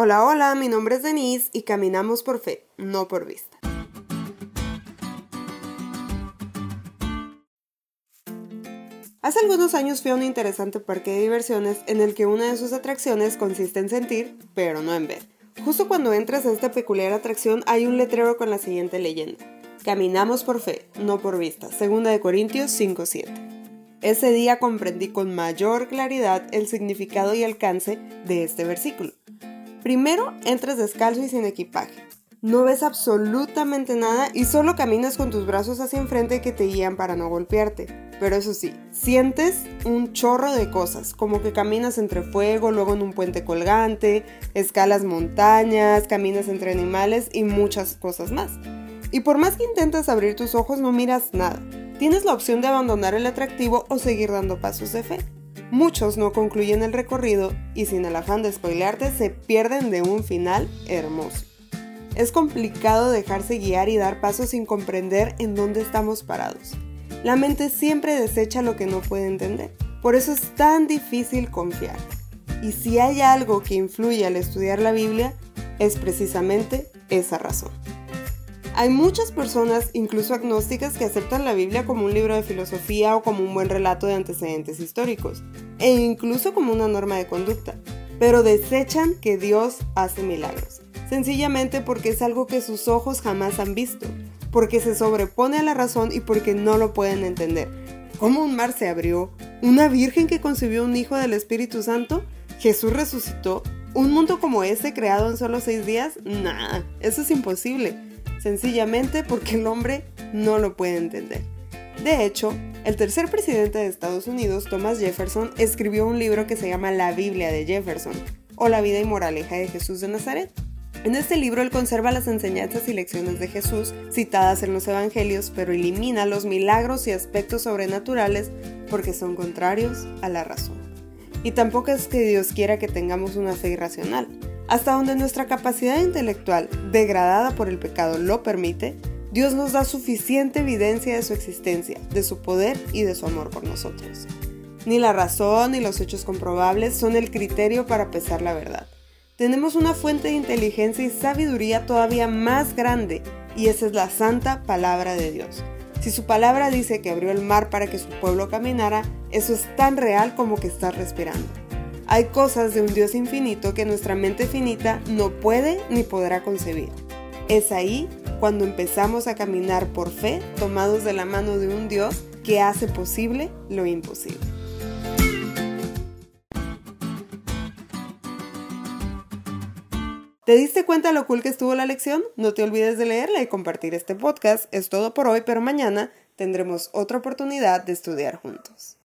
Hola, hola, mi nombre es Denise y caminamos por fe, no por vista. Hace algunos años fui a un interesante parque de diversiones en el que una de sus atracciones consiste en sentir, pero no en ver. Justo cuando entras a esta peculiar atracción hay un letrero con la siguiente leyenda. Caminamos por fe, no por vista. Segunda de Corintios 5:7. Ese día comprendí con mayor claridad el significado y alcance de este versículo. Primero, entras descalzo y sin equipaje. No ves absolutamente nada y solo caminas con tus brazos hacia enfrente que te guían para no golpearte. Pero eso sí, sientes un chorro de cosas, como que caminas entre fuego, luego en un puente colgante, escalas montañas, caminas entre animales y muchas cosas más. Y por más que intentas abrir tus ojos no miras nada. Tienes la opción de abandonar el atractivo o seguir dando pasos de fe. Muchos no concluyen el recorrido y sin el afán de spoilearte se pierden de un final hermoso. Es complicado dejarse guiar y dar pasos sin comprender en dónde estamos parados. La mente siempre desecha lo que no puede entender. Por eso es tan difícil confiar. Y si hay algo que influye al estudiar la Biblia, es precisamente esa razón. Hay muchas personas, incluso agnósticas, que aceptan la Biblia como un libro de filosofía o como un buen relato de antecedentes históricos, e incluso como una norma de conducta, pero desechan que Dios hace milagros, sencillamente porque es algo que sus ojos jamás han visto, porque se sobrepone a la razón y porque no lo pueden entender. ¿Cómo un mar se abrió? ¿Una virgen que concibió un hijo del Espíritu Santo? ¿Jesús resucitó? ¿Un mundo como ese creado en solo seis días? Nada, eso es imposible sencillamente porque el hombre no lo puede entender. De hecho, el tercer presidente de Estados Unidos, Thomas Jefferson, escribió un libro que se llama La Biblia de Jefferson, o La vida y moraleja de Jesús de Nazaret. En este libro él conserva las enseñanzas y lecciones de Jesús citadas en los Evangelios, pero elimina los milagros y aspectos sobrenaturales porque son contrarios a la razón. Y tampoco es que Dios quiera que tengamos una fe irracional, hasta donde nuestra capacidad intelectual, degradada por el pecado, lo permite, Dios nos da suficiente evidencia de su existencia, de su poder y de su amor por nosotros. Ni la razón ni los hechos comprobables son el criterio para pesar la verdad. Tenemos una fuente de inteligencia y sabiduría todavía más grande, y esa es la santa palabra de Dios. Si su palabra dice que abrió el mar para que su pueblo caminara, eso es tan real como que estás respirando. Hay cosas de un Dios infinito que nuestra mente finita no puede ni podrá concebir. Es ahí cuando empezamos a caminar por fe, tomados de la mano de un Dios que hace posible lo imposible. ¿Te diste cuenta lo cool que estuvo la lección? No te olvides de leerla y compartir este podcast. Es todo por hoy, pero mañana tendremos otra oportunidad de estudiar juntos.